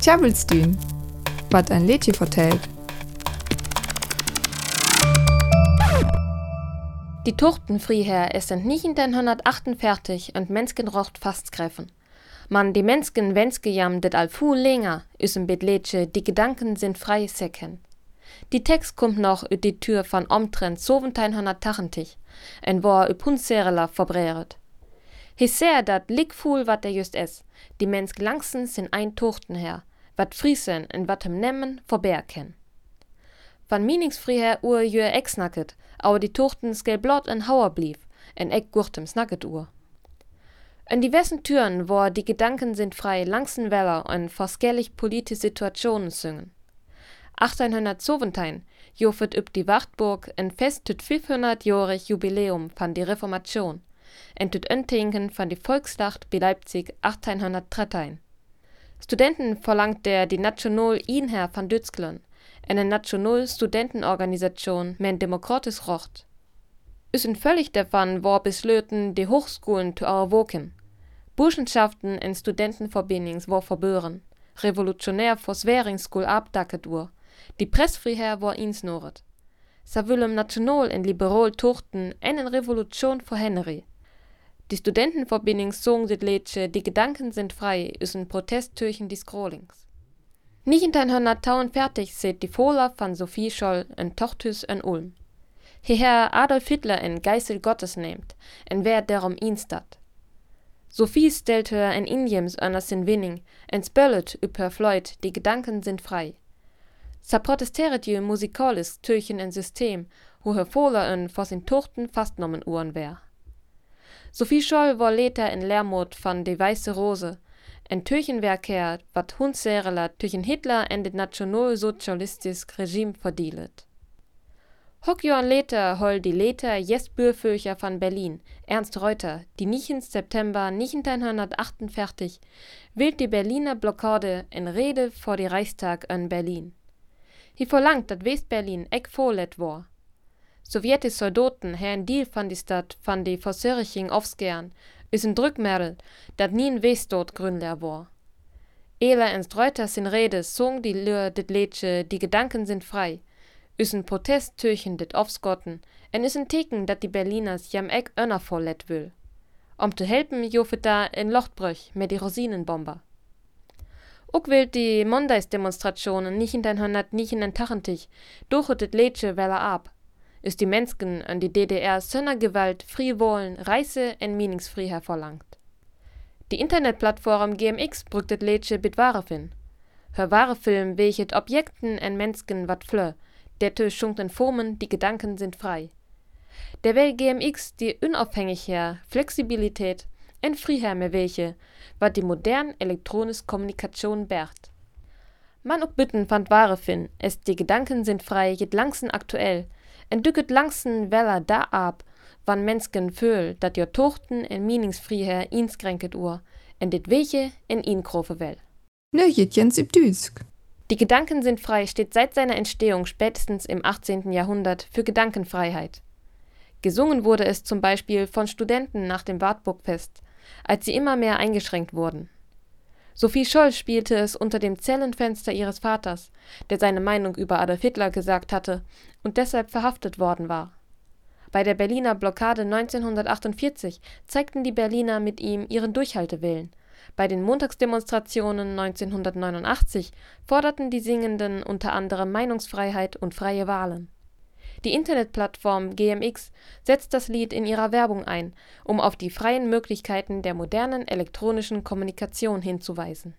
Tjabelstün, wat ein Lädchen vertellt. Die Tuchtenfriher es sind 1948 und Menschen rocht fastgreifen. Man die Menschen wenske jam det al fu länger, üsen Lädchen, die Gedanken sind frei säcken. Die Text kommt noch ut die Tür von omtrent 1780 en war verbräret. He ser dat likful wat er just es, die Mensch langsens sind ein Tochten her, wat Friesen en wat hem nemmen verberken. Van Meningsfriher ur jö ex snacket, aber die Tochten skell blot en Hauer blieb, en eck gurtem snacket ur. In diversen Türen, wo die Gedanken sind frei, langsen Weller und forskellig politische Situationen singen. 1817 jofet üb die Wachtburg en fest tüt 500-jährig Jubiläum van die Reformation en tüt Öntinken van die Volksdacht bei Leipzig 1813. Studenten verlangt der die National Inher van Dützglen, eine National Studentenorganisation men demokratisch rocht. Üsen völlig davon war beslöten die Hochschulen zu erwoken. Burschenschaften en Studentenverbindings war verbören. Revolutionär Forsweringsschul abdacket ur die pressfriher war insnoret. Sa willem national en liberal tochten en en revolution vor Henry. Die Studentenverbindung song dit Lädsche, die Gedanken sind frei, üsen Protesttürchen die Scrollings. Nicht in dein Tauen fertig seht die Fohler von Sophie Scholl en Tochtus en Ulm. Hierher Adolf Hitler en Geisel Gottes nehmt, en wer derom instat. Sophie stellt her en Indiens einer sin Winning, en spöllet über Floyd, die Gedanken sind frei. Sa protesteret je musikalisch tøchen en System, wo hervoler en for sin tochten fastnommen uren wär. Sophie Scholl war later in Lehrmod van de Weiße Rose, en Türchenwerker, wat hunserela tüchen Hitler en det nationalsozialistisch Regime verdielet. Hock Johann hol die later Jesbürföcher van Berlin, Ernst Reuter, die 9. September 1948 wild die Berliner Blockade in Rede vor die Reichstag in Berlin. Hij verlangt dat West-Berlin ek voorlet war. Sowjetische Soldaten haben Deal van die Stadt van die Versörching aufsgern, is een drukmerel, dat nie een Westdort grünler war. Ela en Streuter sin Rede song die Lür dit Lädsche, die Gedanken sind frei, is een Protest türchen dit aufskotten, en is een Teken, dat die Berliners jam ek önner vorlet will. Om te helpen jofet da in Lochtbrüch mit die Rosinenbomber. Ook wil die Mondagsdemonstrationen nicht in den Hundert nicht in den Tachentich, durchutet Lädsche Welle ab. Ist die Menschen an die DDR Sönnergewalt, Friwohlen, Reise en Meningsfreiheit verlangt. Die Internetplattform GMX brückt Lädsche bit wahre fin. Hör wahre Film welchet Objekten en Menschen wat flö, der tö schunken Formen, die Gedanken sind frei. Der will GMX die unabhängige Flexibilität en Freiheit welche, wat die moderne elektronische Kommunikation bert. Man ook bitten fand wahre fin, es die Gedanken sind frei, jet langsen aktuell, en dücket langsen weller da ab, wann Menschen fühl, dat jo Tochten en Meningsfreiheit inskränket ur, en dit welche in ihn krofe well. Ne im Düsk. Die Gedanken sind frei steht seit seiner Entstehung spätestens im 18. Jahrhundert für Gedankenfreiheit. Gesungen wurde es zum Beispiel von Studenten nach dem Wartburgfest, als sie immer mehr eingeschränkt wurden. Sophie Scholl spielte es unter dem Zellenfenster ihres Vaters, der seine Meinung über Adolf Hitler gesagt hatte und deshalb verhaftet worden war. Bei der Berliner Blockade 1948 zeigten die Berliner mit ihm ihren Durchhaltewillen. Bei den Montagsdemonstrationen 1989 forderten die Singenden unter anderem Meinungsfreiheit und freie Wahlen. Die Internetplattform GMX setzt das Lied in ihrer Werbung ein, um auf die freien Möglichkeiten der modernen elektronischen Kommunikation hinzuweisen